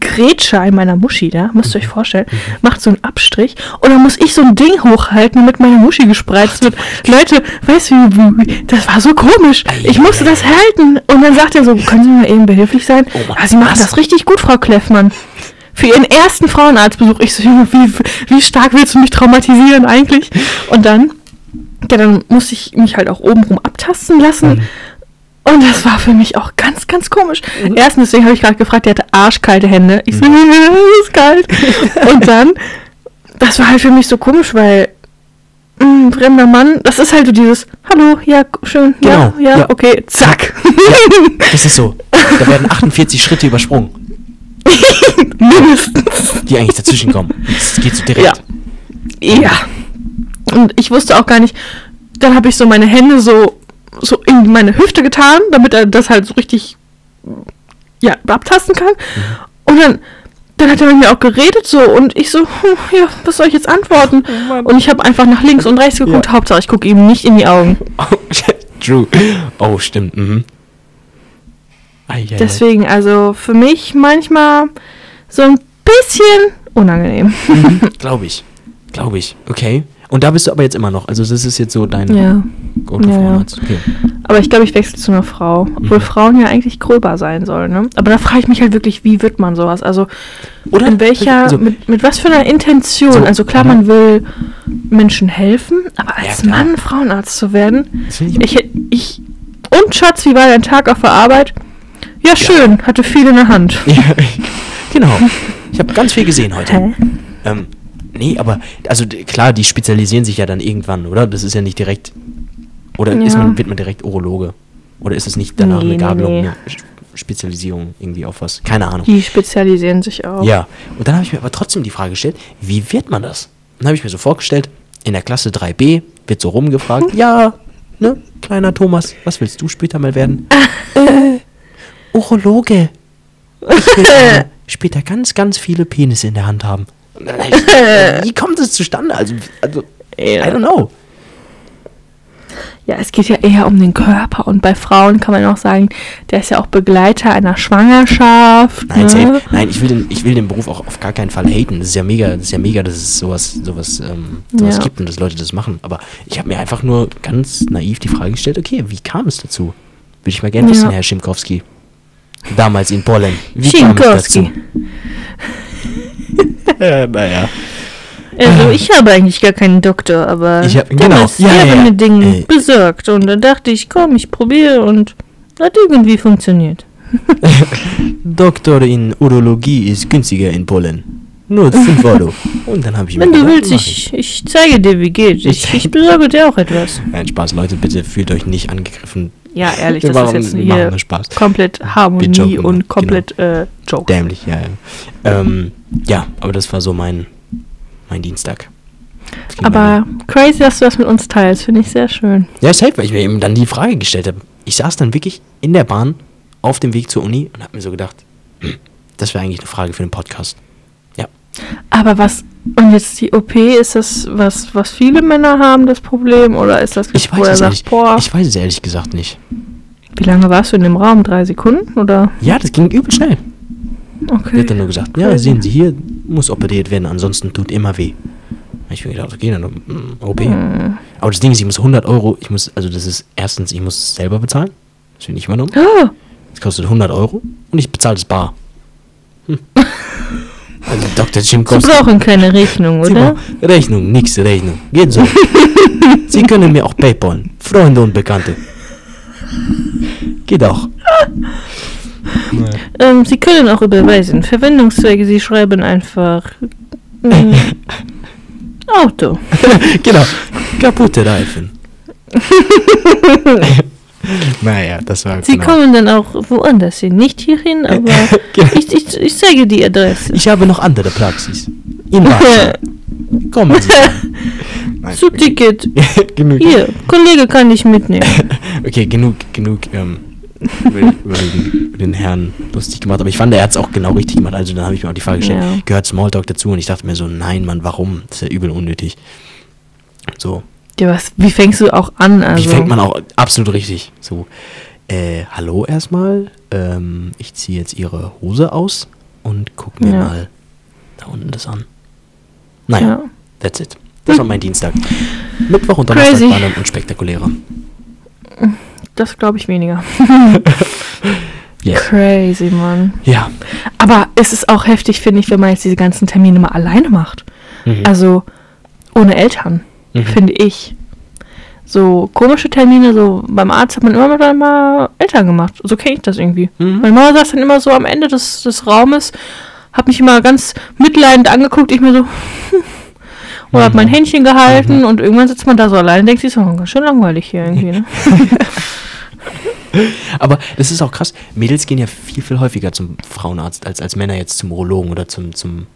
S2: Grätscher in meiner Muschi da, müsst ihr
S1: Mhm.
S2: euch vorstellen, macht so einen Abstrich und dann muss ich so ein Ding hochhalten, damit meine Muschi gespreizt wird. (laughs) Leute, weißt du, das war so komisch. Ich musste das halten und dann sagt er so, können Sie mir eben behilflich sein?
S1: Oh Mann,
S2: ah, Sie machen das richtig gut, Frau Kleffmann. Für Ihren ersten Frauenarztbesuch. Ich so, wie, wie stark willst du mich traumatisieren eigentlich? Und dann, ja, dann musste ich mich halt auch obenrum abtasten lassen. Und das war für mich auch ganz, ganz komisch. Erstens, deswegen habe ich gerade gefragt, der hatte arschkalte Hände. Ich so, (laughs) es ist kalt. (laughs) Und dann, das war halt für mich so komisch, weil ein fremder Mann, das ist halt so dieses, hallo, ja, schön, ja,
S1: Genau,
S2: ja,
S1: ja.
S2: okay, zack.
S1: Das ist so. Da werden (laughs) 48 Schritte übersprungen,
S2: Mindestens.
S1: die eigentlich dazwischen kommen. Es geht so direkt.
S2: Ja. Und ich wusste auch gar nicht, dann habe ich so meine Hände so, so in meine Hüfte getan, damit er das halt so richtig ja, abtasten kann. Und dann, dann hat er mit mir auch geredet so und ich so, hm, ja, was soll ich jetzt antworten?
S1: Mann.
S2: und ich habe einfach nach links und rechts geguckt,
S1: Ja.
S2: Hauptsache ich gucke ihm nicht in die Augen. (laughs)
S1: Oh, true. Oh, stimmt. Mhm. Ei, ei.
S2: Deswegen, also für mich manchmal so ein bisschen unangenehm. (laughs)
S1: Glaube ich. Glaube ich. Okay. Und da bist du aber jetzt immer noch. Also das ist jetzt so dein
S2: Ja.
S1: Go-To
S2: Ja, ja.
S1: Frauenarzt. Okay.
S2: Aber ich glaube, ich wechsle zu einer Frau. Obwohl
S1: Mhm.
S2: Frauen ja eigentlich gröber sein sollen, ne? Aber da frage ich mich halt wirklich, wie wird man sowas? Also,
S1: Oder?
S2: in welcher,
S1: Also-
S2: mit, mit was für einer Intention?
S1: So,
S2: also klar,
S1: mhm.
S2: man will Menschen helfen, aber
S1: Ja,
S2: als
S1: klar.
S2: Mann Frauenarzt zu werden,
S1: ich,
S2: ich, und Schatz, wie war dein Tag auf der Arbeit? Ja, schön, hatte viel in der Hand. (laughs)
S1: ja, genau. Ich habe ganz viel gesehen heute.
S2: Hä?
S1: Ähm, nee, aber, also klar, die spezialisieren sich ja dann irgendwann, oder? Das ist ja nicht direkt. Oder ist
S2: Ja.
S1: man, wird man direkt Urologe? Oder ist es nicht danach
S2: Nee,
S1: eine Gabelung,
S2: nee.
S1: eine Spezialisierung irgendwie auf was? Keine Ahnung.
S2: Die spezialisieren sich auch.
S1: Ja, und dann habe ich mir aber trotzdem die Frage gestellt, wie wird man das? Dann habe ich mir so vorgestellt, in der Klasse 3b wird so rumgefragt, (laughs) ja, ne, kleiner Thomas, was willst du später mal werden? äh, (laughs) Urologe. Ich will (laughs) äh, später ganz, ganz viele Penisse in der Hand haben. Wie kommt es zustande? Also, also I
S2: Ja.
S1: don't know.
S2: Ja, es geht ja eher um den Körper und bei Frauen kann man auch sagen, der ist ja auch Begleiter einer Schwangerschaft.
S1: Nein,
S2: ne?
S1: Nein, ich will, den, ich will den Beruf auch auf gar keinen Fall haten. Das ist ja mega, das ist ja mega, dass es sowas, sowas, ähm, sowas
S2: Ja.
S1: gibt und dass Leute das machen. Aber ich habe mir einfach nur ganz naiv die Frage gestellt, okay, wie kam es dazu? Würde ich mal gerne
S2: Ja.
S1: wissen, Herr Schimkowski. Damals in Polen. Wie kam es dazu? ja, (laughs) naja.
S2: Also ich habe eigentlich gar keinen Doktor, aber
S1: Ich hab-
S2: der
S1: genau.
S2: ist
S1: Ja, ja,
S2: ja, Dinge
S1: Ey.
S2: besorgt. Und dann dachte ich, komm, ich probiere und hat irgendwie funktioniert. (laughs)
S1: Doktor in Urologie ist günstiger in Polen. Nur 5 Euro. Und dann habe ich mir
S2: Wenn du
S1: gedacht,
S2: willst, ich, ich zeige dir, wie geht. Ich, ich besorge dir auch etwas.
S1: Nein, Spaß, Leute, bitte fühlt euch nicht angegriffen.
S2: Ja, ehrlich, das
S1: machen-
S2: ist jetzt hier
S1: Spaß.
S2: komplett Harmonie und komplett äh, Joke.
S1: Dämlich, ja, ja. Ähm, ja, aber das war so mein, mein Dienstag.
S2: Aber crazy, dass du das mit uns teilst, finde ich sehr schön.
S1: Ja, safe, weil ich mir eben dann die Frage gestellt habe. Ich saß dann wirklich in der Bahn auf dem Weg zur Uni und habe mir so gedacht, hm, das wäre eigentlich eine Frage für den Podcast. Ja.
S2: Aber was, und jetzt die OP, ist das was, was viele Männer haben, das Problem? Oder ist das,
S1: Ich weiß, es
S2: sagt,
S1: ehrlich,
S2: boah,
S1: ich weiß es ehrlich gesagt nicht.
S2: wie lange warst du in dem Raum? Drei Sekunden? Oder?
S1: Ja, das ging übel schnell. Der
S2: Okay.
S1: hat dann nur gesagt, ja, sehen Sie hier, muss operiert werden, ansonsten tut immer weh. Ich mir gedacht, okay, dann mm, OP.
S2: Hm.
S1: Aber das Ding ist, ich muss 100 Euro, ich muss, also das ist erstens, ich muss es selber bezahlen. Das will ich übernommen.
S2: Ah,
S1: Das kostet 100 Euro und ich bezahle das bar. Hm. (laughs) Also Dr. Jim
S2: Sie brauchen keine Rechnung, oder?
S1: Rechnung, nix Rechnung. Geht so. (laughs) Sie können mir auch Paypal. Freunde und Bekannte. Geht auch. (laughs)
S2: Ähm, Sie können auch überweisen. Verwendungszwecke, Sie schreiben einfach ähm, (laughs) Auto. (laughs)
S1: genau. Kaputte Reifen. (laughs) naja, das war
S2: Sie
S1: genau.
S2: kommen dann auch woanders hin. Nicht hierhin, aber
S1: Genau.
S2: ich, ich, ich zeige die Adresse.
S1: Ich habe noch andere Praxis. In Warschau. Kommen Sie. Nein,
S2: Zugticket.
S1: genug.
S2: Hier, Kollege kann ich mitnehmen.
S1: Okay, genug, genug ähm, über, den, den Herrn lustig gemacht. Aber ich fand, er hat es auch genau richtig gemacht. Also dann habe ich mir auch die Frage gestellt,
S2: Ja.
S1: gehört Smalltalk dazu? Und ich dachte mir so, nein, Mann, warum? Das ist ja übel unnötig. So,
S2: Ja, was, wie fängst du auch an? Also,
S1: wie fängt man auch absolut richtig? So, äh, hallo erstmal. Ähm, ich ziehe jetzt ihre Hose aus und guck mir
S2: Ja.
S1: mal da unten das an. Naja,
S2: Ja.
S1: that's it. Das war mein Dienstag. Mittwoch und Donnerstag
S2: Crazy.
S1: waren dann unspektakulärer.
S2: Das glaube ich weniger. (laughs)
S1: Yes.
S2: Crazy, Mann.
S1: Ja.
S2: Aber es ist auch heftig, finde ich, wenn man jetzt diese ganzen Termine mal alleine macht.
S1: Mhm.
S2: Also ohne Eltern,
S1: Mhm.
S2: finde ich. So komische Termine, so beim Arzt hat man immer mit einmal Eltern gemacht. So kenne ich das irgendwie.
S1: Mhm.
S2: Meine Mama saß dann immer so am Ende des, des Raumes, hat mich immer ganz mitleidend angeguckt, ich mir so, (laughs) oder hat mein
S1: Mhm.
S2: Händchen gehalten und irgendwann sitzt man da so allein und denkt sich so, oh, ganz schön langweilig hier irgendwie, ne? (laughs)
S1: Aber das ist auch krass. Mädels gehen ja viel, viel häufiger zum Frauenarzt als, als Männer jetzt zum Urologen oder zum, zum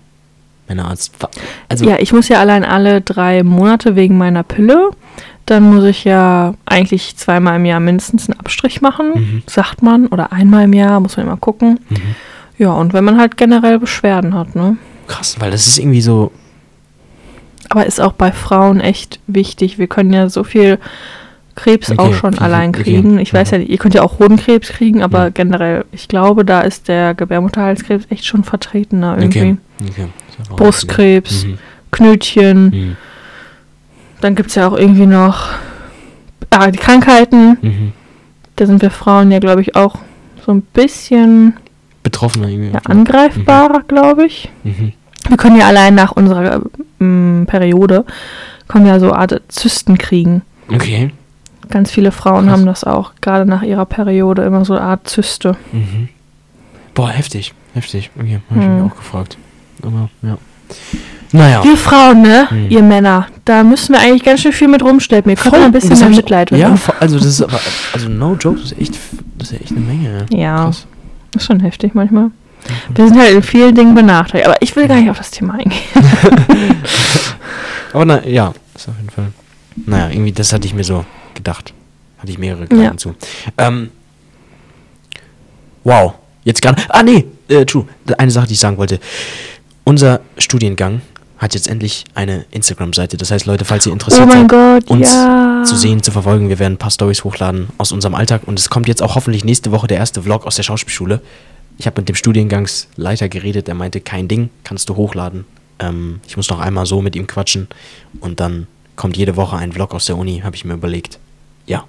S1: Männerarzt. Also,
S2: Ja, ich muss ja allein alle drei Monate wegen meiner Pille. Dann muss ich ja eigentlich zweimal im Jahr mindestens einen Abstrich machen,
S1: Mhm.
S2: sagt man. Oder einmal im Jahr, muss man immer gucken.
S1: Mhm.
S2: Ja, und wenn man halt generell Beschwerden hat, ne?
S1: krass, weil das ist irgendwie so.
S2: Aber ist auch bei Frauen echt wichtig. Wir können ja so viel Krebs
S1: Okay,
S2: auch schon
S1: okay,
S2: allein
S1: okay.
S2: kriegen. Ich weiß
S1: Mhm.
S2: ja, ihr könnt ja auch Hodenkrebs kriegen, aber
S1: Ja.
S2: generell, ich glaube, da ist der Gebärmutterhalskrebs echt schon vertretener irgendwie.
S1: Ist auch
S2: Brustkrebs,
S1: Mhm.
S2: Knötchen.
S1: Mhm.
S2: Dann gibt es ja auch irgendwie noch ah, die Krankheiten.
S1: Mhm.
S2: Da sind wir Frauen ja, glaube ich, auch so ein bisschen
S1: Betroffener irgendwie.
S2: ja, angreifbarer, glaube ich.
S1: Mhm.
S2: Wir können ja allein nach unserer ähm, Periode, können ja so Art Zysten kriegen.
S1: Okay.
S2: Ganz viele Frauen
S1: Krass.
S2: haben das auch, gerade nach ihrer Periode, immer so eine Art Zyste.
S1: Mhm. Boah, heftig. Heftig. Okay, habe ich
S2: Mhm.
S1: mich auch gefragt. Aber, ja. Naja.
S2: Wir Frauen, ne?
S1: Mhm.
S2: Ihr Männer, da müssen wir eigentlich ganz schön viel mit könnt
S1: Voll.
S2: mal ein bisschen mehr Mitleid mit
S1: Ja, also das ist aber, also no joke, das ist echt, das ist ja echt eine Menge.
S2: Ja.
S1: Krass.
S2: Das ist schon heftig manchmal. Wir sind halt in vielen Dingen benachteiligt. Aber ich will gar nicht auf das Thema eingehen. (laughs)
S1: Aber na, ja, ist auf jeden Fall. Naja, irgendwie, das hatte ich mir so gedacht. Hatte ich mehrere Gedanken
S2: Ja.
S1: zu. Ähm, wow, jetzt gerade. Ah, nee, äh, true. Eine Sache, die ich sagen wollte. Unser Studiengang hat jetzt endlich eine Instagram-Seite. Das heißt, Leute, falls ihr interessiert
S2: Oh
S1: seid,
S2: Gott,
S1: uns
S2: ja.
S1: zu sehen, zu verfolgen, wir werden ein paar Stories hochladen aus unserem Alltag. Und es kommt jetzt auch hoffentlich nächste Woche der erste Vlog aus der Schauspielschule. Ich habe mit dem Studiengangsleiter geredet, der meinte, kein Ding, kannst du hochladen. Ähm, ich muss noch einmal so mit ihm quatschen. Und dann kommt jede Woche ein Vlog aus der Uni, habe ich mir überlegt. Ja.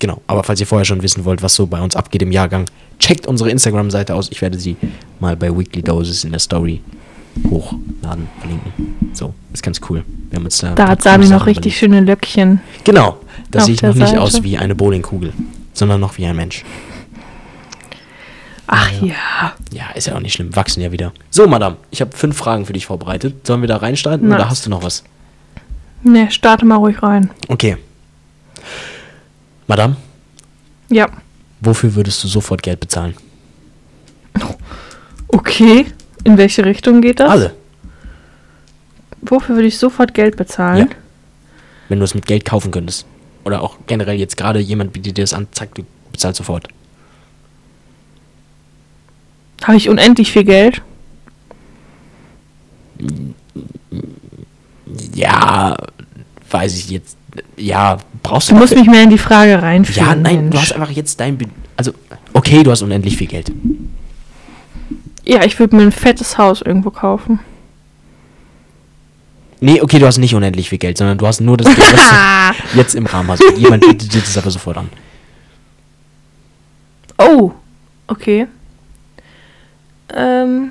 S1: Genau. Aber falls ihr vorher schon wissen wollt, was so bei uns abgeht im Jahrgang, checkt unsere Instagram-Seite aus. Ich werde sie mal bei Weekly Doses in der Story hochladen, verlinken. So, ist ganz cool. Wir haben uns da,
S2: Da hat Sami noch richtig
S1: überlegt.
S2: schöne Löckchen.
S1: Genau. Da sehe ich noch nicht
S2: Seite.
S1: aus wie eine Bowlingkugel, sondern noch wie ein Mensch.
S2: Ach ja.
S1: Ja, ist ja auch nicht schlimm. Wachsen ja wieder. So, Madame, ich habe fünf Fragen für dich vorbereitet. Sollen wir da reinstarten oder hast du noch was?
S2: Ne, starte mal ruhig rein.
S1: Okay. Madame,
S2: Ja.
S1: wofür würdest du sofort Geld bezahlen?
S2: Okay. In welche Richtung geht das?
S1: Alle.
S2: Wofür würde ich sofort Geld bezahlen?
S1: Ja. Wenn du es mit Geld kaufen könntest. Oder auch generell jetzt gerade jemand bietet dir das an, zack, du bezahlst sofort.
S2: Habe ich unendlich viel Geld?
S1: Ja, weiß ich jetzt. Ja, brauchst du
S2: Du musst mich mehr in die Frage reinführen.
S1: Ja, nein,
S2: Mensch.
S1: du hast einfach jetzt dein. Be also, okay, du hast unendlich viel Geld.
S2: Ja, ich würde mir ein fettes Haus irgendwo kaufen.
S1: Nee, okay, du hast nicht unendlich viel Geld, sondern du hast nur das Geld, was du (laughs) jetzt im Rahmen hast. Und jemand bietet dir das aber sofort an.
S2: Oh, okay. Ähm,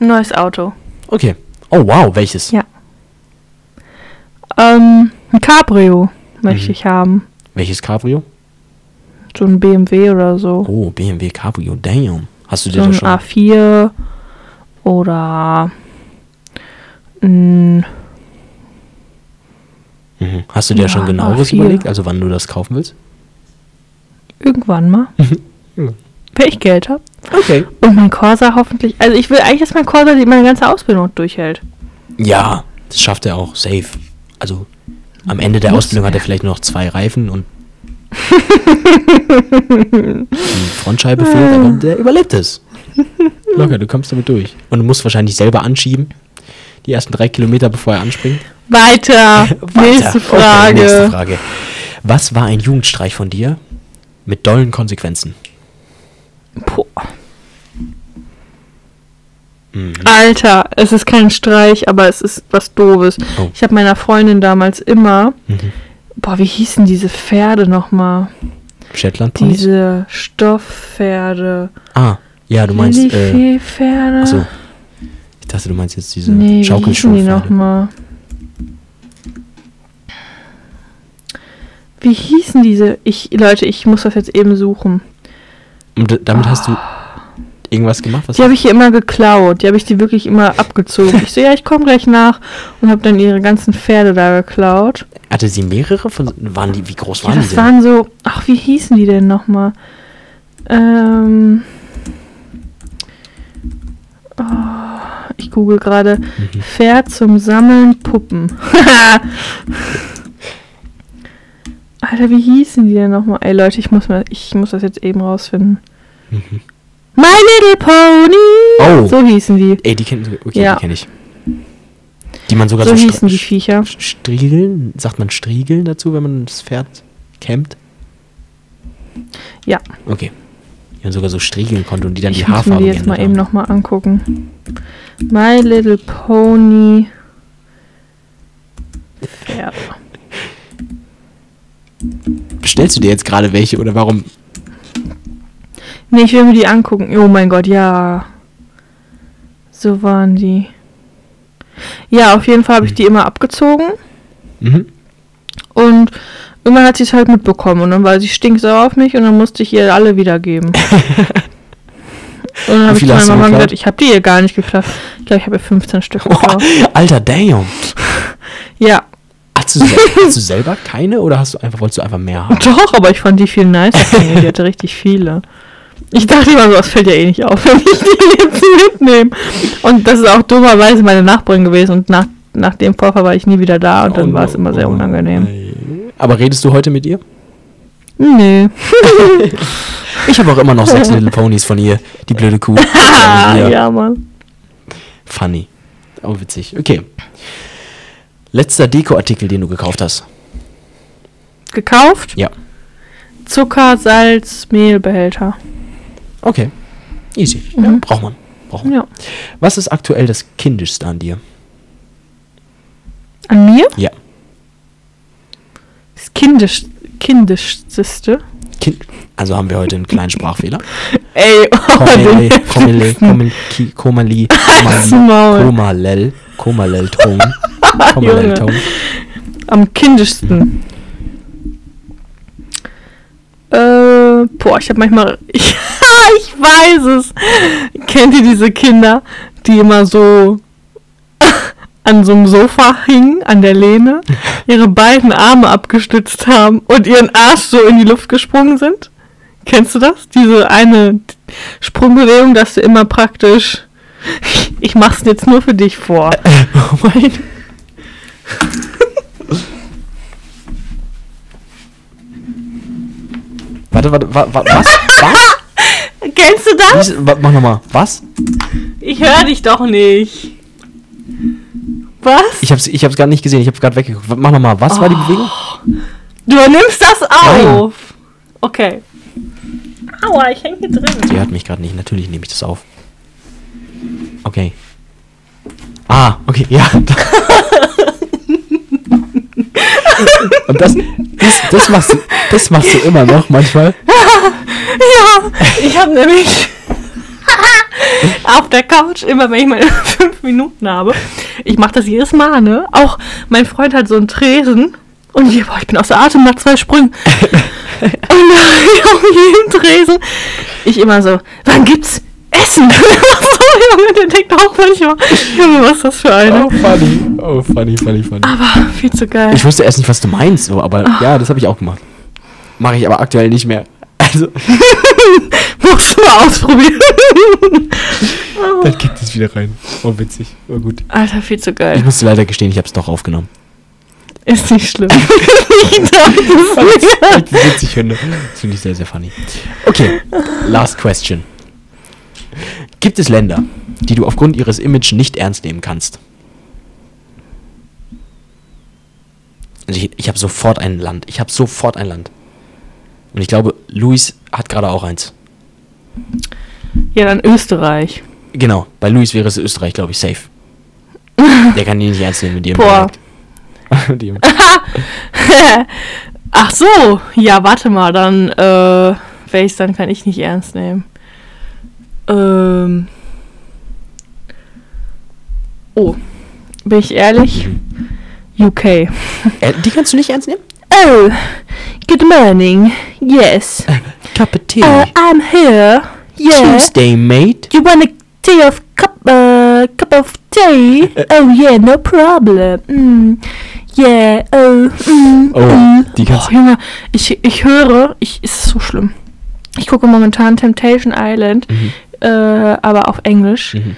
S2: ein neues Auto.
S1: Okay. Oh, wow, welches?
S2: Ja. Ähm, ein Cabrio möchte
S1: Mhm.
S2: ich haben.
S1: Welches Cabrio?
S2: So ein BMW oder so.
S1: Oh, BMW Cabrio, damn. Hast du dir
S2: so ein
S1: das schon.
S2: A4 oder ein
S1: Mhm. Hast du dir
S2: Ja,
S1: schon
S2: ein
S1: genaueres
S2: A4.
S1: überlegt, also wann du das kaufen willst?
S2: irgendwann mal. (laughs) Wenn ich Geld habe.
S1: Okay.
S2: Und mein Corsa hoffentlich. Also ich will eigentlich, dass mein Corsa die meine ganze Ausbildung durchhält.
S1: Ja, das schafft er auch, safe. Also, am Ende der
S2: Muss
S1: Ausbildung hat er
S2: er.
S1: vielleicht nur noch zwei Reifen und (laughs) die Frontscheibe fehlt, aber der überlebt es. (laughs) Locker, du kommst damit durch. Und du musst wahrscheinlich selber anschieben. Die ersten drei Kilometer, bevor er anspringt.
S2: Weiter. (laughs) Nächste
S1: Weiter.
S2: Frage.
S1: Okay, nächste Frage. Was war ein Jugendstreich von dir mit dollen Konsequenzen?
S2: Boah.
S1: Mhm.
S2: Alter, es ist kein Streich, aber es ist was Doofes.
S1: Oh.
S2: Ich habe meiner Freundin damals immer,
S1: Mhm.
S2: boah, wie hießen diese Pferde nochmal?
S1: Shetland Ponys?
S2: Diese Stoffpferde.
S1: Ah, ja, du meinst. Äh,
S2: Lilifee-Pferde?
S1: achso. Ich dachte, du meinst jetzt diese
S2: Nee, wie hießen die
S1: Schaukelstuhlpferde.
S2: nochmal? Wie hießen diese? Ich, Leute, ich muss das jetzt eben suchen.
S1: Und damit hast du irgendwas gemacht? Was
S2: Die habe ich hier immer geklaut. Die habe ich die wirklich immer abgezogen. Ich so, ja, ich komme gleich nach und habe dann ihre ganzen Pferde da geklaut.
S1: hatte sie mehrere von. Waren die, wie groß
S2: Ja,
S1: waren die
S2: das waren so, ach, wie hießen die denn nochmal? Ähm. Oh, ich google gerade.
S1: Mhm.
S2: Pferd zum Sammeln Puppen. (laughs) Alter, wie hießen die denn nochmal? Ey Leute, ich muss, mal, ich muss das jetzt eben rausfinden.
S1: Mhm.
S2: My Little Pony!
S1: Oh.
S2: So hießen die.
S1: Ey, die kenn, okay,
S2: Ja.
S1: die kenne ich. Die man sogar
S2: So
S1: so,
S2: hießen die Viecher.
S1: st- striegeln, sagt man striegeln dazu, wenn man das Pferd kämmt?
S2: Ja.
S1: Okay. Die man sogar so striegeln konnte und die dann
S2: Ich
S1: die
S2: muss mir
S1: Haarfarbe
S2: die jetzt mal
S1: geändert
S2: eben
S1: haben.
S2: nochmal angucken. My Little Pony. Pferd.
S1: Bestellst du dir jetzt gerade welche oder warum?
S2: Nee, ich will mir die angucken. Oh mein Gott, ja. So waren die. Ja, auf jeden Fall habe ich die immer abgezogen.
S1: Mhm.
S2: Und irgendwann hat sie es halt mitbekommen. Und dann war sie stinksauer auf mich und dann musste ich ihr alle wiedergeben. (laughs) und dann habe ich zu meiner Mama gesagt, ich habe die ihr gar nicht geklaut. Ich glaube, ich habe ihr 15 Stück geklaut. (laughs)
S1: Alter, damn. (laughs)
S2: ja,
S1: Hast du, hast du selber keine oder hast du einfach, wolltest du einfach mehr haben?
S2: doch, aber ich fand die viel nicer. Die hatte richtig viele. Ich dachte immer so, das fällt ja eh nicht auf, (laughs) wenn ich die jetzt mitnehme. Und das ist auch dummerweise meine Nachbarin gewesen. Und nach, nach dem Vorfall war ich nie wieder da und dann
S1: Oh
S2: war es immer sehr unangenehm.
S1: Aber redest du heute mit ihr?
S2: Nee. (laughs)
S1: Ich habe auch immer noch sechs (laughs) Little Ponies von ihr. Die blöde Kuh. Ja.
S2: Mann.
S1: Funny. Oh, witzig. Okay. Letzter Dekoartikel, den du gekauft hast.
S2: Gekauft?
S1: Ja.
S2: Zucker, Salz, Mehlbehälter.
S1: Okay. Easy. Ja,
S2: Mhm.
S1: braucht man. Braucht man.
S2: Ja.
S1: Was ist aktuell das Kindischste an dir?
S2: An mir?
S1: Ja.
S2: Das kindisch, kindischste.
S1: Kind also haben wir heute einen kleinen Sprachfehler. (laughs)
S2: Ey, oh,
S1: Komele, Komele,
S2: heftigsten.
S1: Komel, Ki- Komali, (laughs)
S2: Maul.
S1: Komalel, Komalel-Ton. Komalel-Ton.
S2: Am kindischsten. Äh, boah, ich habe manchmal. (laughs) Ich, (laughs) ich weiß es. Kennt ihr diese Kinder, die immer so (laughs) an so einem Sofa hingen, an der Lehne, (laughs) ihre beiden Arme abgestützt haben und ihren Arsch so in die Luft gesprungen sind? Kennst du das? Diese eine Sprungbewegung, dass du immer praktisch. Ich mach's jetzt nur für dich vor.
S1: Oh mein. Warte, warte, wa, wa, was? Was?
S2: Kennst du das?
S1: Wa- Mach nochmal. Was?
S2: Ich höre dich doch nicht. Was?
S1: Ich hab's, ich hab's gar nicht gesehen, ich hab's gerade weggeguckt. Mach nochmal. Was war die Bewegung?
S2: Du nimmst das
S1: Nein.
S2: auf. Okay. Aua, ich hänge hier drin.
S1: Sie hört mich gerade nicht, natürlich nehme ich das auf. Okay. Ah, okay, ja. (laughs) Und das, das, das, machst du, das machst du immer noch manchmal. (laughs)
S2: Ja, ich habe nämlich (laughs) auf der Couch, immer wenn ich meine (laughs) fünf Minuten habe, ich mache das jedes Mal, ne? Auch mein Freund hat so einen Tresen und ich, boah, ich bin außer Atem nach zwei Sprüngen. (laughs) und auf jedem Tresen, ich immer so, wann gibt's Essen? so, Junge, der denkt auch manchmal, Junge, was ist das für eine?
S1: Oh, funny. Oh, funny, funny, funny.
S2: Aber viel zu geil.
S1: Ich wusste erst nicht, was du meinst, so, aber ja, das habe ich auch gemacht. Mache ich aber aktuell nicht mehr. Also, (laughs)
S2: Musst du mal ausprobieren. (laughs)
S1: dann kickt es wieder rein. Oh, witzig. Oh, gut.
S2: Alter, viel zu
S1: Ich
S2: geil.
S1: musste leider gestehen, ich habe es doch aufgenommen.
S2: Ist nicht schlimm. (laughs) ich dachte es
S1: ich das witzig finde. Das finde ich sehr, sehr funny. Okay, last question. Gibt es Länder, die du aufgrund ihres Image nicht ernst nehmen kannst? Also ich, ich habe sofort ein Land. Ich habe sofort ein Land. Und ich glaube, Luis hat gerade auch eins.
S2: Ja, dann Österreich.
S1: Genau, bei Luis wäre es Österreich, glaube ich, safe. (laughs) Der kann die nicht ernst nehmen mit ihrem
S2: Boah. (laughs) Ach so, ja, warte mal, dann, äh, welches dann kann ich nicht ernst nehmen? Ähm. Oh, bin ich ehrlich? UK.
S1: Äh, die kannst du nicht ernst nehmen?
S2: Oh, good morning. Yes.
S1: Cup of tea.
S2: Uh, I'm here. Yeah.
S1: Tuesday, mate.
S2: You want a tea of cup, uh, cup of tea? (laughs) Oh yeah, no problem. Mm. Yeah, oh, mm,
S1: Oh,
S2: mm.
S1: die kannst-
S2: Boah, Junge, ich, ich höre, ich, ist so schlimm. Ich gucke momentan Temptation Island,
S1: Mhm.
S2: äh, aber auf Englisch.
S1: Mhm.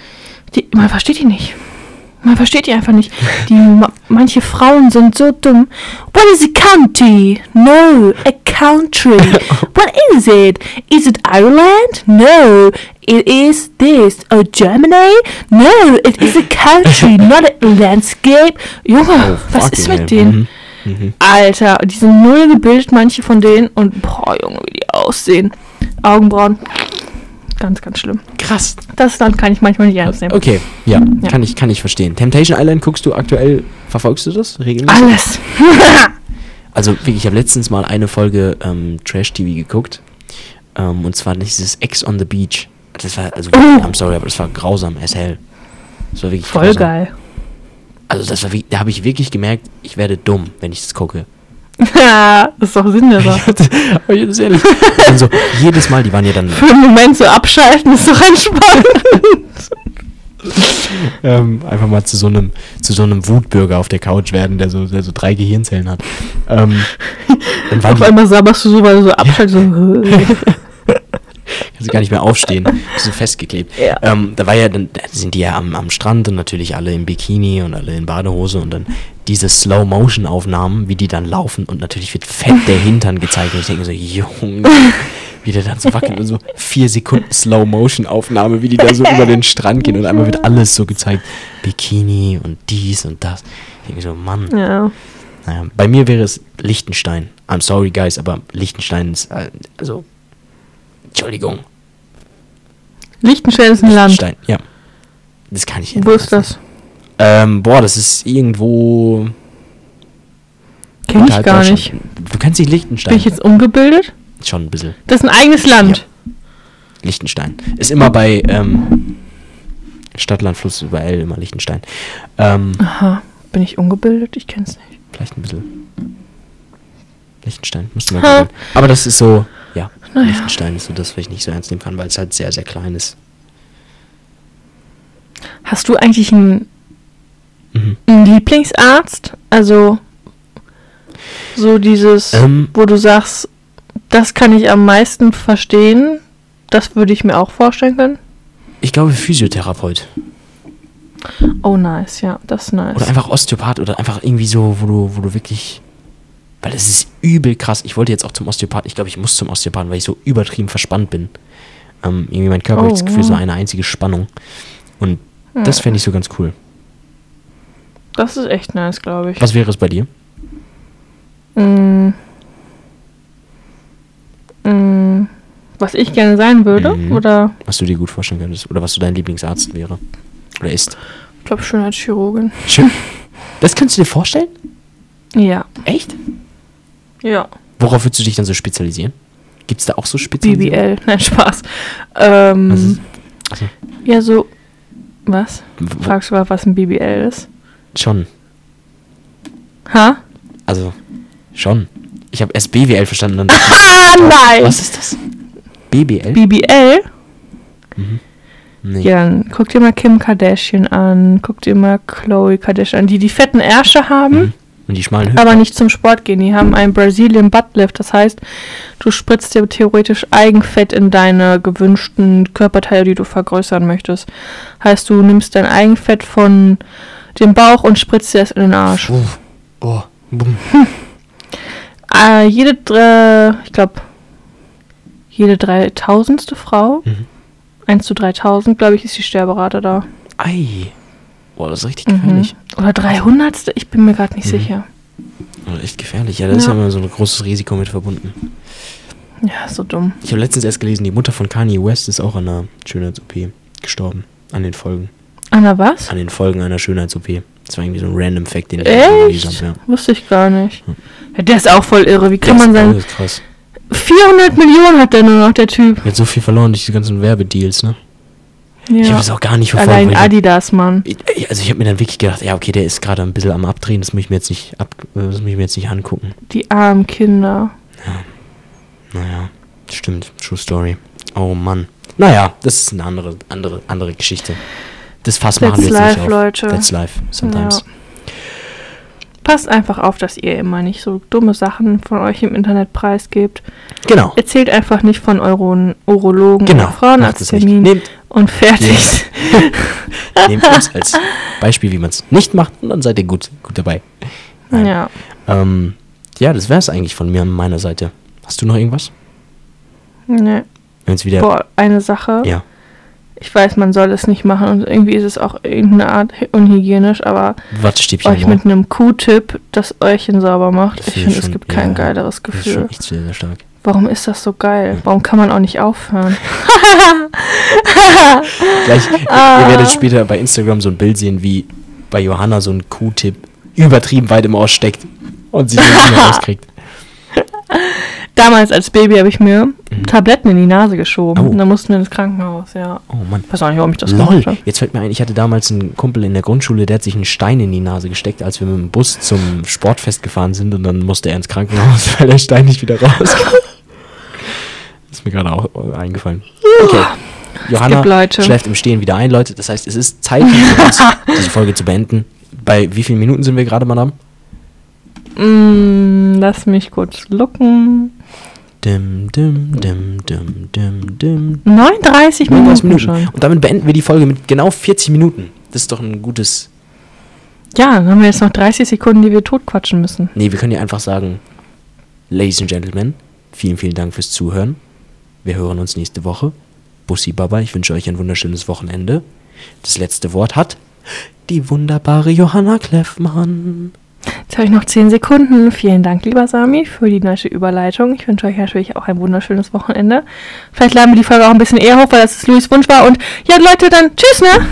S2: Die, man versteht die nicht. Man versteht die einfach nicht. Die, ma manche Frauen sind so dumm. What is a county? No, a country. (laughs) What is it? Is it Ireland? No, it is this. Oh, Germany? No, it is a country, (laughs) not a landscape. Junge,
S1: Oh,
S2: was ist mit denen?
S1: Mhm. Mhm.
S2: Alter, die sind null gebildet, manche von denen. Und boah, Junge, wie die aussehen. Augenbrauen. Ganz, ganz schlimm.
S1: Krass.
S2: Das Land kann ich manchmal nicht ernst nehmen.
S1: Okay, ja,
S2: Ja.
S1: Kann, ich, kann ich verstehen. Temptation Island guckst du aktuell, verfolgst du das regelmäßig?
S2: Alles. (laughs)
S1: Also wirklich, ich habe letztens mal eine Folge ähm, Trash-TV geguckt. Ähm, und zwar dieses Ex on the Beach. Das war, also,
S2: Oh.
S1: I'm sorry, aber das war grausam as hell. Das war wirklich
S2: Voll
S1: grausam.
S2: geil.
S1: Also das war da habe ich wirklich gemerkt, ich werde dumm, wenn ich das gucke.
S2: Ja, (laughs) das ist doch Sinn der Sache. (laughs)
S1: Ehrlich. Und so, jedes Mal, die waren ja dann
S2: Für einen Moment so abschalten ist doch entspannt. (laughs)
S1: ähm, einfach mal zu so einem zu so einem Wutbürger auf der Couch werden, der so, der so drei Gehirnzellen hat. Ähm,
S2: Auf einmal sabberst du so, weil du so abschaltest. So.
S1: Kannst du gar nicht mehr aufstehen, (laughs) so festgeklebt.
S2: Ja.
S1: Ähm, da war ja, dann da sind die ja am, am Strand und natürlich alle im Bikini und alle in Badehose und dann diese Slow-Motion-Aufnahmen, wie die dann laufen und natürlich wird fett der Hintern gezeigt und ich denke so, Junge, Wie der dann so wackelt und so vier Sekunden Slow-Motion-Aufnahme, wie die da so über den Strand gehen und einmal wird alles so gezeigt. Bikini und dies und das. Ich denke so, Mann.
S2: Ja.
S1: Naja, bei mir wäre es Liechtenstein. I'm sorry, guys, aber Liechtenstein ist, äh, also, Entschuldigung.
S2: Liechtenstein ist ein Land.
S1: Liechtenstein, ja. Das kann ich
S2: Wo ist das?
S1: Ähm, boah, das ist irgendwo.
S2: Kenn ich gar nicht.
S1: Du kennst nicht Liechtenstein.
S2: Bin ich jetzt umgebildet?
S1: Schon ein bisschen.
S2: Das ist ein eigenes Land.
S1: Liechtenstein. Ist immer bei ähm, Stadtland, Fluss über L immer Liechtenstein. Ähm,
S2: Aha. Bin ich ungebildet? Ich kenn's nicht.
S1: vielleicht ein bisschen. Liechtenstein, musst du mal googeln. Aber das ist so, ja.
S2: Naja.
S1: Liechtenstein ist so das, was ich nicht so ernst nehmen kann, weil es halt sehr, sehr klein ist.
S2: Hast du eigentlich einen,
S1: Mhm.
S2: einen Lieblingsarzt? Also so dieses,
S1: Ähm.
S2: wo du sagst, das kann ich am meisten verstehen. Das würde ich mir auch vorstellen können.
S1: Ich glaube Physiotherapeut.
S2: Oh, nice, ja, das ist nice.
S1: Oder einfach Osteopath oder einfach irgendwie so, wo du, wo du wirklich. Weil das ist übel krass. Ich wollte jetzt auch zum Osteopathen. Ich glaube, ich muss zum Osteopathen, weil ich so übertrieben verspannt bin. Ähm, irgendwie mein Körper
S2: Oh,
S1: hat das Gefühl, so eine einzige Spannung. Und das fände ich so ganz cool.
S2: Das ist echt nice, glaube ich.
S1: Was wäre es bei dir?
S2: Mm. Mm. Was ich gerne sein würde,
S1: Mhm.
S2: oder
S1: Was du dir gut vorstellen könntest? Oder was du dein Lieblingsarzt wäre? Oder ist?
S2: ich glaube Schönheitschirurgin.
S1: Schön. (laughs) Das kannst du dir vorstellen?
S2: Ja.
S1: Echt?
S2: Ja.
S1: Worauf würdest du dich dann so spezialisieren? Gibt es da auch so Spezialisierungen?
S2: BBL. (laughs) Nein, Spaß. Ähm,
S1: Was ist- also,
S2: ja, so. Was? Fragst du mal, was ein BBL ist?
S1: schon.
S2: Ha?
S1: Also, schon. Ich habe erst BWL verstanden. Dann (laughs)
S2: Ah, nein!
S1: Was ist das? BBL?
S2: BBL?
S1: nee.
S2: Ja, dann guck dir mal Kim Kardashian an, guck dir mal Chloe Kardashian an, die die fetten Ärsche haben,
S1: Mhm. Und die schmalen Hüften?
S2: aber nicht zum Sport gehen. Die haben einen Brazilian Butt Lift, das heißt, du spritzt dir theoretisch Eigenfett in deine gewünschten Körperteile, die du vergrößern möchtest. Heißt, du nimmst dein Eigenfett von dem Bauch und spritzt dir es in den Arsch.
S1: Oh, oh, bumm.
S2: Äh, jede, drei- ich glaube, jede dreitausendste Frau,
S1: Mhm.
S2: 1 zu 3000, glaube ich, ist die Sterberate da.
S1: Ei. Boah, das ist richtig
S2: Mhm.
S1: gefährlich.
S2: Oder 300. Ich bin mir gerade nicht
S1: Mhm.
S2: sicher.
S1: Oh, echt gefährlich. Ja, da ist
S2: Ja.
S1: ja immer so ein großes Risiko mit verbunden.
S2: Ja, so dumm.
S1: Ich habe letztens erst gelesen, die Mutter von Kanye West ist auch an einer Schönheits-OP gestorben. An den Folgen.
S2: Anna, was?
S1: An den Folgen einer Schönheits-OP. Das war irgendwie so ein random Fact, den ich gelesen habe. Ja.
S2: Wusste ich gar nicht. Ja, der ist auch voll irre. Wie kann
S1: Das
S2: man
S1: ist
S2: sein.
S1: alles krass.
S2: 400 Millionen hat der nur noch, der Typ.
S1: Er hat so viel verloren durch die ganzen Werbedeals, ne? Ich habe
S2: Ja.
S1: das auch gar nicht verfolgt.
S2: Allein Adidas, Mann.
S1: Ich, also ich habe mir dann wirklich gedacht, ja, okay, der ist gerade ein bisschen am Abdrehen, das muss ich mir jetzt nicht ab, das muss ich mir jetzt nicht angucken.
S2: Die armen Kinder.
S1: Naja, stimmt, True Story. Oh Mann. Naja, das ist eine andere, andere, andere Geschichte. Das Fass machen wir
S2: That's
S1: jetzt
S2: life,
S1: nicht auf.
S2: Leute.
S1: That's life, sometimes.
S2: Ja. Passt einfach auf, dass ihr immer nicht so dumme Sachen von euch im Internet preisgebt.
S1: Genau.
S2: Erzählt einfach nicht von euren Urologen
S1: Genau.
S2: oder
S1: macht
S2: Frauenarzttermin
S1: es nicht. Nehmt,
S2: und fertig. (laughs)
S1: nehmt uns als Beispiel, wie man es nicht macht, und dann seid ihr gut, gut dabei. Nein.
S2: ja.
S1: Ähm, ja, das wäre es eigentlich von mir an meiner Seite. Hast du noch irgendwas?
S2: Nee.
S1: Wenn es wieder.
S2: Boah, eine Sache.
S1: Ja.
S2: Ich weiß, man soll es nicht machen und irgendwie ist es auch irgendeine Art unhygienisch, aber
S1: Wattestäbchen.
S2: euch mit einem Q-Tip das Öhrchen sauber macht. Ich
S1: finde ich
S2: finde, es gibt kein
S1: ja,
S2: geileres
S1: Das ist schon
S2: Gefühl.
S1: echt sehr, sehr stark.
S2: Warum ist das so geil? Warum kann man auch nicht aufhören? (laughs)
S1: Gleich,
S2: Ah.
S1: ihr werdet später bei Instagram so ein Bild sehen, wie bei Johanna so ein Q-Tip übertrieben weit im Ohr steckt und sie den nicht mehr rauskriegt.
S2: Damals als Baby habe ich mir Tabletten in die Nase geschoben.
S1: Mhm. Oh.
S2: Und dann mussten wir ins Krankenhaus, ja.
S1: Oh Mann.
S2: Weiß auch nicht, warum ich das
S1: Lol,
S2: gemacht habe.
S1: jetzt fällt mir ein, ich hatte damals einen Kumpel in der Grundschule, der hat sich einen Stein in die Nase gesteckt, als wir mit dem Bus zum Sportfest gefahren sind und dann musste er ins Krankenhaus, (laughs) weil der Stein nicht wieder rauskam. (laughs) mir gerade auch äh, eingefallen. Okay. Johanna schläft im Stehen wieder ein, Leute. Das heißt, es ist Zeit für uns, (laughs) diese Folge zu beenden. Bei wie vielen Minuten sind wir gerade, Madame?
S2: Mm, lass mich kurz lucken.
S1: Dim, dim, dim, dim, dim, dim.
S2: 39
S1: 39
S2: Minuten,
S1: Minuten.
S2: schon.
S1: Und damit beenden wir die Folge mit genau 40 Minuten. Das ist doch ein gutes.
S2: Ja, dann haben wir jetzt noch 30 Sekunden, die wir totquatschen müssen.
S1: Nee, wir können ja einfach sagen, Ladies and Gentlemen, vielen, vielen Dank fürs Zuhören. Wir hören uns nächste Woche. Bussi Baba, ich wünsche euch ein wunderschönes Wochenende. Das letzte Wort hat die wunderbare Johanna Kleffmann.
S2: Jetzt habe ich noch 10 Sekunden. Vielen Dank, lieber Sami, für die neue Überleitung. Ich wünsche euch natürlich auch ein wunderschönes Wochenende. Vielleicht laden wir die Folge auch ein bisschen eher hoch, weil das ist Louis Wunsch war. Und ja, Leute, dann tschüss, ne?